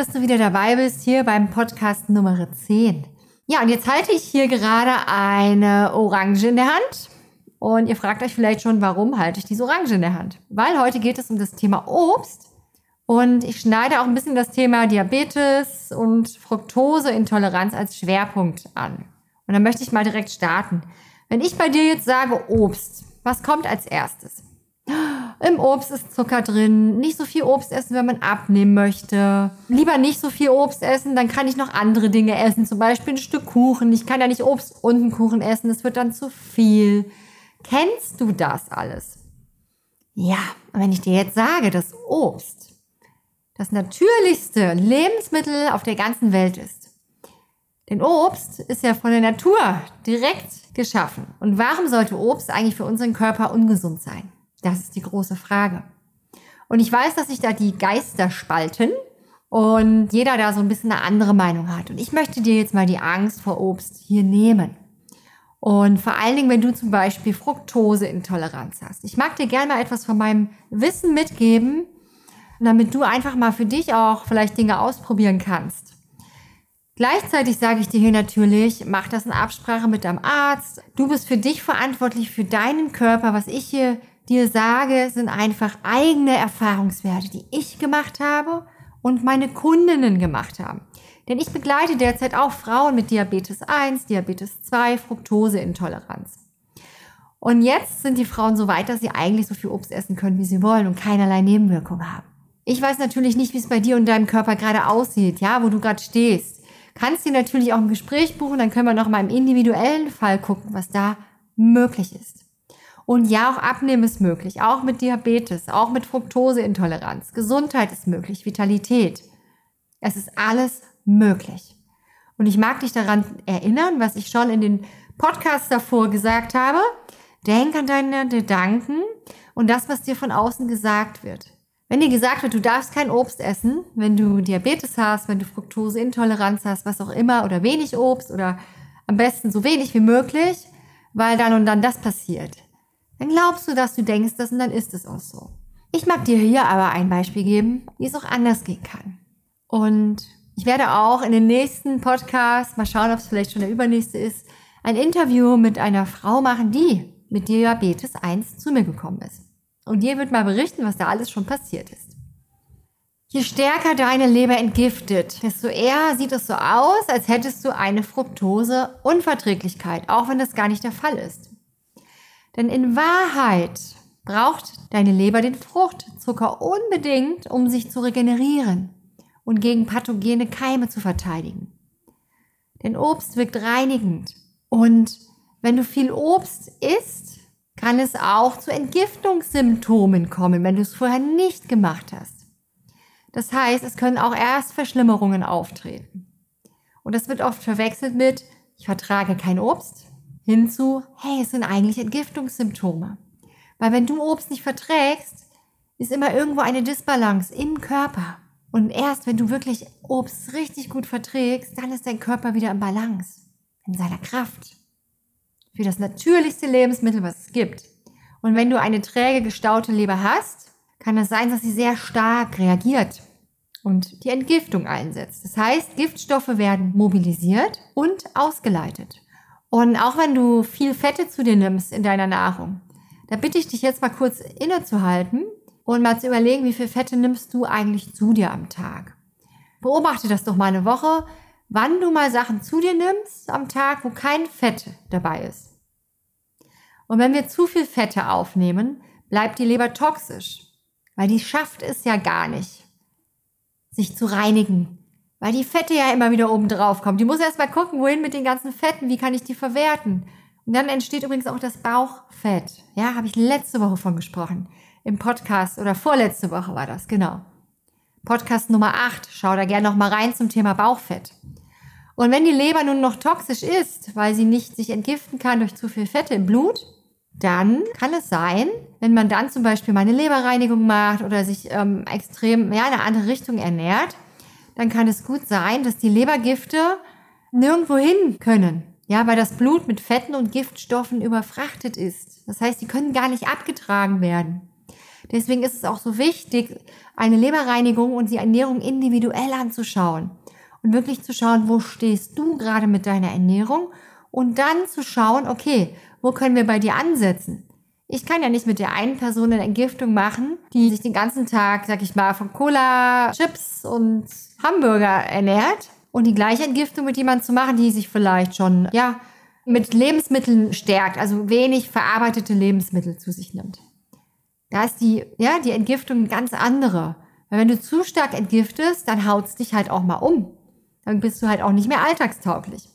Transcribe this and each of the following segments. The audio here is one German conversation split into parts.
Dass du wieder dabei bist hier beim Podcast Nummer 10. Ja, und jetzt halte ich hier gerade eine Orange in der Hand. Und ihr fragt euch vielleicht schon, warum halte ich diese Orange in der Hand? Weil heute geht es um das Thema Obst. Und ich schneide auch ein bisschen das Thema Diabetes und Fructoseintoleranz als Schwerpunkt an. Und dann möchte ich mal direkt starten. Wenn ich bei dir jetzt sage Obst, was kommt als erstes? Im Obst ist Zucker drin. Nicht so viel Obst essen, wenn man abnehmen möchte. Lieber nicht so viel Obst essen, dann kann ich noch andere Dinge essen. Zum Beispiel ein Stück Kuchen. Ich kann ja nicht Obst und einen Kuchen essen. Das wird dann zu viel. Kennst du das alles? Ja, wenn ich dir jetzt sage, dass Obst das natürlichste Lebensmittel auf der ganzen Welt ist. Denn Obst ist ja von der Natur direkt geschaffen. Und warum sollte Obst eigentlich für unseren Körper ungesund sein? Das ist die große Frage. Und ich weiß, dass sich da die Geister spalten und jeder da so ein bisschen eine andere Meinung hat. Und ich möchte dir jetzt mal die Angst vor Obst hier nehmen. Und vor allen Dingen, wenn du zum Beispiel Fructoseintoleranz hast. Ich mag dir gerne mal etwas von meinem Wissen mitgeben, damit du einfach mal für dich auch vielleicht Dinge ausprobieren kannst. Gleichzeitig sage ich dir hier natürlich, mach das in Absprache mit deinem Arzt. Du bist für dich verantwortlich, für deinen Körper. Was ich hier dir sage, sind einfach eigene Erfahrungswerte, die ich gemacht habe und meine Kundinnen gemacht haben. Denn ich begleite derzeit auch Frauen mit Diabetes 1, Diabetes 2, Fructoseintoleranz. Und jetzt sind die Frauen so weit, dass sie eigentlich so viel Obst essen können, wie sie wollen und keinerlei Nebenwirkungen haben. Ich weiß natürlich nicht, wie es bei dir und deinem Körper gerade aussieht, ja, wo du gerade stehst. Kannst dir natürlich auch ein Gespräch buchen, dann können wir noch mal im individuellen Fall gucken, was da möglich ist. Und ja, auch Abnehmen ist möglich, auch mit Diabetes, auch mit Fructoseintoleranz. Gesundheit ist möglich, Vitalität. Es ist alles möglich. Und ich mag dich daran erinnern, was ich schon in den Podcasts davor gesagt habe. Denk an deine Gedanken und das, was dir von außen gesagt wird. Wenn dir gesagt wird, du darfst kein Obst essen, wenn du Diabetes hast, wenn du Fructoseintoleranz hast, was auch immer, oder wenig Obst oder am besten so wenig wie möglich, weil dann und dann das passiert dann glaubst du, dass du denkst das und dann ist es auch so. Ich mag dir hier aber ein Beispiel geben, wie es auch anders gehen kann. Und ich werde auch in den nächsten Podcast, mal schauen, ob es vielleicht schon der übernächste ist, ein Interview mit einer Frau machen, die mit Diabetes 1 zu mir gekommen ist. Und die wird mal berichten, was da alles schon passiert ist. Je stärker deine Leber entgiftet, desto eher sieht es so aus, als hättest du eine Fructose-Unverträglichkeit, auch wenn das gar nicht der Fall ist. Denn in Wahrheit braucht deine Leber den Fruchtzucker unbedingt, um sich zu regenerieren und gegen pathogene Keime zu verteidigen. Denn Obst wirkt reinigend. Und wenn du viel Obst isst, kann es auch zu Entgiftungssymptomen kommen, wenn du es vorher nicht gemacht hast. Das heißt, es können auch erst Verschlimmerungen auftreten. Und das wird oft verwechselt mit, ich vertrage kein Obst, hinzu, hey, es sind eigentlich Entgiftungssymptome. Weil wenn du Obst nicht verträgst, ist immer irgendwo eine Disbalance im Körper. Und erst wenn du wirklich Obst richtig gut verträgst, dann ist dein Körper wieder in Balance, in seiner Kraft. Für das natürlichste Lebensmittel, was es gibt. Und wenn du eine träge gestaute Leber hast, kann es sein, dass sie sehr stark reagiert und die Entgiftung einsetzt. Das heißt, Giftstoffe werden mobilisiert und ausgeleitet. Und auch wenn du viel Fette zu dir nimmst in deiner Nahrung, da bitte ich dich jetzt mal kurz innezuhalten und mal zu überlegen, wie viel Fette nimmst du eigentlich zu dir am Tag. Beobachte das doch mal eine Woche, wann du mal Sachen zu dir nimmst am Tag, wo kein Fett dabei ist. Und wenn wir zu viel Fette aufnehmen, bleibt die Leber toxisch, weil die schafft es ja gar nicht, sich zu reinigen, weil die Fette ja immer wieder oben drauf kommen. Die muss erst mal gucken, wohin mit den ganzen Fetten, wie kann ich die verwerten. Und dann entsteht übrigens auch das Bauchfett. Ja, habe ich letzte Woche von gesprochen. Im Podcast oder vorletzte Woche war das, genau. Podcast Nummer 8. Schau da gerne noch mal rein zum Thema Bauchfett. Und wenn die Leber nun noch toxisch ist, weil sie nicht sich entgiften kann durch zu viel Fette im Blut, dann kann es sein, wenn man dann zum Beispiel mal eine Leberreinigung macht oder sich ähm, extrem ja, in eine andere Richtung ernährt, dann kann es gut sein, dass die Lebergifte nirgendwo hin können. Ja, weil das Blut mit Fetten und Giftstoffen überfrachtet ist. Das heißt, die können gar nicht abgetragen werden. Deswegen ist es auch so wichtig, eine Leberreinigung und die Ernährung individuell anzuschauen und wirklich zu schauen, wo stehst du gerade mit deiner Ernährung und dann zu schauen, okay, wo können wir bei dir ansetzen? Ich kann ja nicht mit der einen Person eine Entgiftung machen, die sich den ganzen Tag, sag ich mal, von Cola, Chips und Hamburger ernährt und die gleiche Entgiftung mit jemandem zu machen, die sich vielleicht schon, ja, mit Lebensmitteln stärkt, also wenig verarbeitete Lebensmittel zu sich nimmt. Da ist die, ja, die Entgiftung ganz andere. Weil wenn du zu stark entgiftest, dann haut's dich halt auch mal um. Dann bist du halt auch nicht mehr alltagstauglich.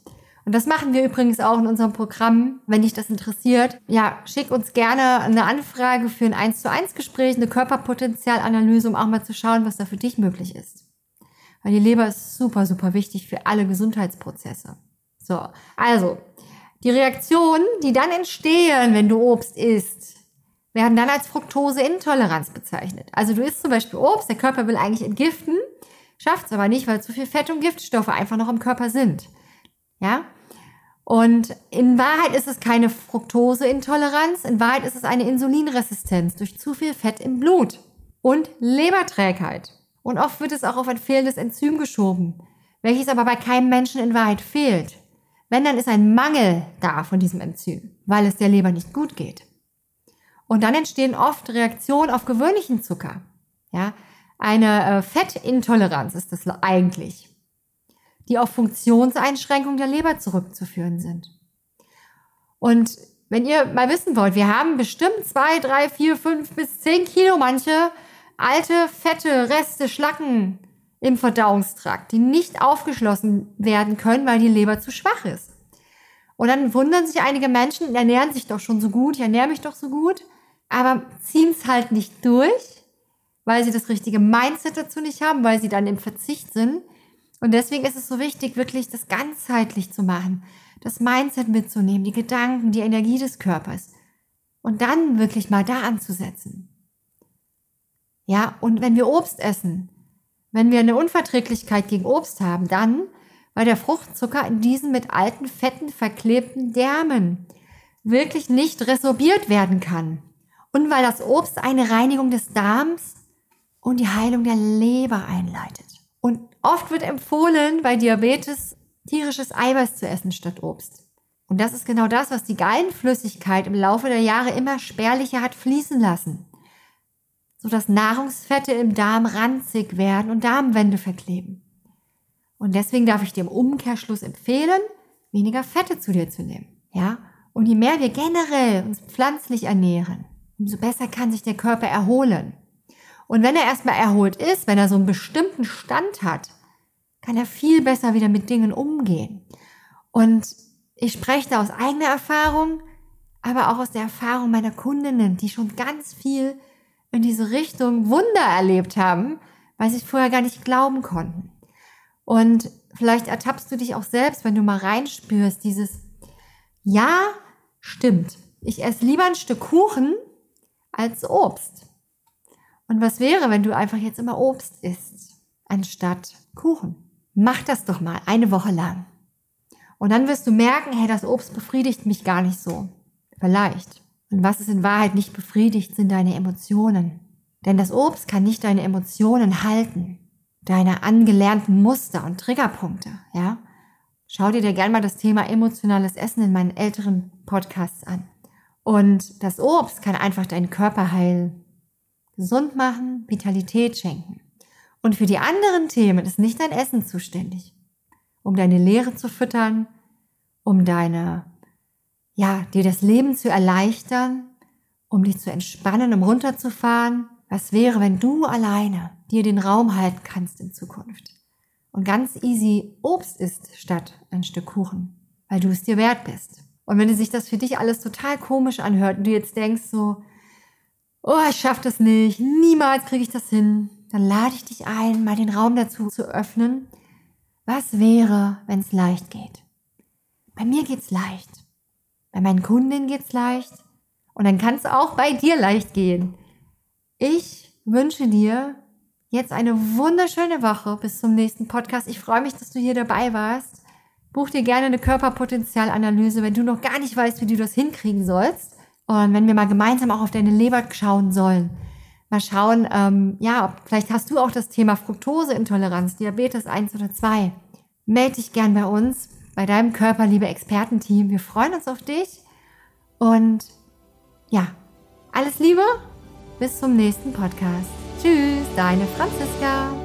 Und das machen wir übrigens auch in unserem Programm. Wenn dich das interessiert, ja, schick uns gerne eine Anfrage für ein 1 zu 1 Gespräch, eine Körperpotenzialanalyse, um auch mal zu schauen, was da für dich möglich ist. Weil die Leber ist super, super wichtig für alle Gesundheitsprozesse. So. Also, die Reaktionen, die dann entstehen, wenn du Obst isst, werden dann als Fructoseintoleranz bezeichnet. Also du isst zum Beispiel Obst, der Körper will eigentlich entgiften, schafft es aber nicht, weil zu viel Fett und Giftstoffe einfach noch im Körper sind. Ja? Und in Wahrheit ist es keine Fructoseintoleranz, in Wahrheit ist es eine Insulinresistenz durch zu viel Fett im Blut und Leberträgheit. Und oft wird es auch auf ein fehlendes Enzym geschoben, welches aber bei keinem Menschen in Wahrheit fehlt. Wenn, dann ist ein Mangel da von diesem Enzym, weil es der Leber nicht gut geht. Und dann entstehen oft Reaktionen auf gewöhnlichen Zucker. Ja, eine äh, Fettintoleranz ist das eigentlich, die auf Funktionseinschränkungen der Leber zurückzuführen sind. Und wenn ihr mal wissen wollt, wir haben bestimmt zwei, drei, vier, fünf bis zehn Kilo manche alte, fette Reste, Schlacken im Verdauungstrakt, die nicht aufgeschlossen werden können, weil die Leber zu schwach ist. Und dann wundern sich einige Menschen, ernähren sich doch schon so gut, ich ernähre mich doch so gut aber ziehen es halt nicht durch, weil sie das richtige Mindset dazu nicht haben, weil sie dann im Verzicht sind. Und deswegen ist es so wichtig, wirklich das ganzheitlich zu machen, das Mindset mitzunehmen, die Gedanken, die Energie des Körpers und dann wirklich mal da anzusetzen. Ja, und wenn wir Obst essen, wenn wir eine Unverträglichkeit gegen Obst haben, dann, weil der Fruchtzucker in diesen mit alten Fetten verklebten Därmen wirklich nicht resorbiert werden kann. Und weil das Obst eine Reinigung des Darms und die Heilung der Leber einleitet. Und oft wird empfohlen, bei Diabetes tierisches Eiweiß zu essen statt Obst. Und das ist genau das, was die Gallenflüssigkeit im Laufe der Jahre immer spärlicher hat fließen lassen. Sodass Nahrungsfette im Darm ranzig werden und Darmwände verkleben. Und deswegen darf ich dir im Umkehrschluss empfehlen, weniger Fette zu dir zu nehmen. Ja? Und je mehr wir generell uns pflanzlich ernähren, umso besser kann sich der Körper erholen. Und wenn er erstmal erholt ist, wenn er so einen bestimmten Stand hat, kann er viel besser wieder mit Dingen umgehen. Und ich spreche da aus eigener Erfahrung, aber auch aus der Erfahrung meiner Kundinnen, die schon ganz viel in diese Richtung Wunder erlebt haben, weil sie es vorher gar nicht glauben konnten. Und vielleicht ertappst du dich auch selbst, wenn du mal reinspürst, dieses, ja, stimmt. Ich esse lieber ein Stück Kuchen, als Obst. Und was wäre, wenn du einfach jetzt immer Obst isst, anstatt Kuchen? Mach das doch mal eine Woche lang. Und dann wirst du merken, hey, das Obst befriedigt mich gar nicht so. Vielleicht. Und was es in Wahrheit nicht befriedigt, sind deine Emotionen. Denn das Obst kann nicht deine Emotionen halten. Deine angelernten Muster und Triggerpunkte, ja. Schau dir dir gerne mal das Thema emotionales Essen in meinen älteren Podcasts an. Und das Obst kann einfach deinen Körper heilen, gesund machen, Vitalität schenken. Und für die anderen Themen ist nicht dein Essen zuständig. Um deine Leere zu füttern, um deine, ja, dir das Leben zu erleichtern, um dich zu entspannen, um runterzufahren. Was wäre, wenn du alleine dir den Raum halten kannst in Zukunft? Und ganz easy Obst isst statt ein Stück Kuchen, weil du es dir wert bist. Und wenn sich das für dich alles total komisch anhört und du jetzt denkst so, oh, ich schaff das nicht, niemals kriege ich das hin, dann lade ich dich ein, mal den Raum dazu zu öffnen. Was wäre, wenn es leicht geht? Bei mir geht's leicht. Bei meinen Kundinnen geht's leicht. Und dann kann es auch bei dir leicht gehen. Ich wünsche dir jetzt eine wunderschöne Woche bis zum nächsten Podcast. Ich freue mich, dass du hier dabei warst. Buch dir gerne eine Körperpotenzialanalyse, wenn du noch gar nicht weißt, wie du das hinkriegen sollst. Und wenn wir mal gemeinsam auch auf deine Leber schauen sollen, mal schauen, ähm, ja, vielleicht hast du auch das Thema Fructoseintoleranz, Diabetes 1 oder 2. Meld dich gern bei uns, bei deinem Körperliebe Expertenteam. Wir freuen uns auf dich. Und ja, alles Liebe. Bis zum nächsten Podcast. Tschüss, deine Franziska.